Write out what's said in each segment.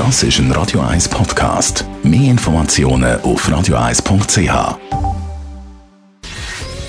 Das ist ein Radio 1 Podcast. Mehr Informationen auf radio1.ch.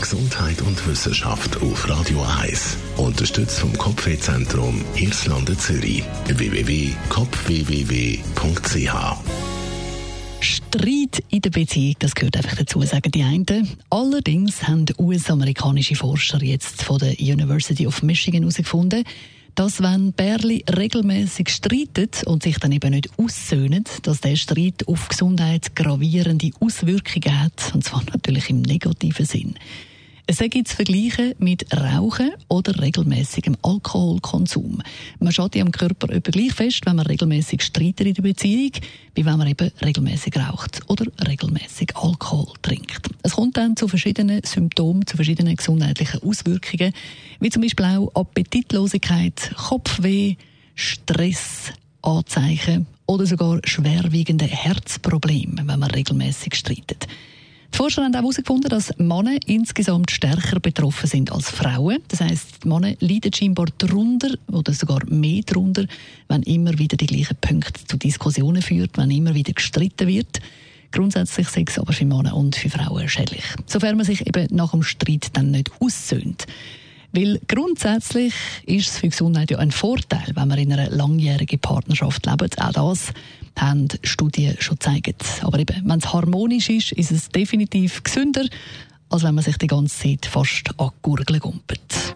Gesundheit und Wissenschaft auf Radio 1. Unterstützt vom Kopfwehzentrum Irlande Zürich. www.kopfwww.ch Streit in der Beziehung, das gehört einfach dazu, sagen die einen. Allerdings haben US-amerikanische Forscher jetzt von der University of Michigan herausgefunden, dass wenn Bärli regelmäßig streiten und sich dann eben nicht aussöhnen, dass der Streit auf Gesundheit gravierende Auswirkungen hat, und zwar natürlich im negativen Sinn. Es gibt zu vergleichen mit Rauchen oder regelmäßigem Alkoholkonsum. Man schaut ja am Körper etwa gleich fest, wenn man regelmäßig streitet in der Beziehung, wie wenn man eben regelmäßig raucht oder regelmäßig Alkohol kommt dann zu verschiedenen Symptomen, zu verschiedenen gesundheitlichen Auswirkungen, wie zum Beispiel auch Appetitlosigkeit, Kopfweh, Stress, Anzeichen oder sogar schwerwiegende Herzprobleme, wenn man regelmäßig streitet. Die Forscher haben auch herausgefunden, dass Männer insgesamt stärker betroffen sind als Frauen. Das die Männer leiden scheinbar darunter oder sogar mehr darunter, wenn immer wieder die gleichen Punkte zu Diskussionen führt, wenn immer wieder gestritten wird. Grundsätzlich sei es aber für Männer und für Frauen schädlich. Sofern man sich eben nach dem Streit dann nicht aussöhnt. Weil grundsätzlich ist es für die Gesundheit ja ein Vorteil, wenn man in einer langjährigen Partnerschaft lebt. Auch das haben Studien schon gezeigt. Aber eben, wenn es harmonisch ist, ist es definitiv gesünder, als wenn man sich die ganze Zeit fast an Gurgeln gumpelt.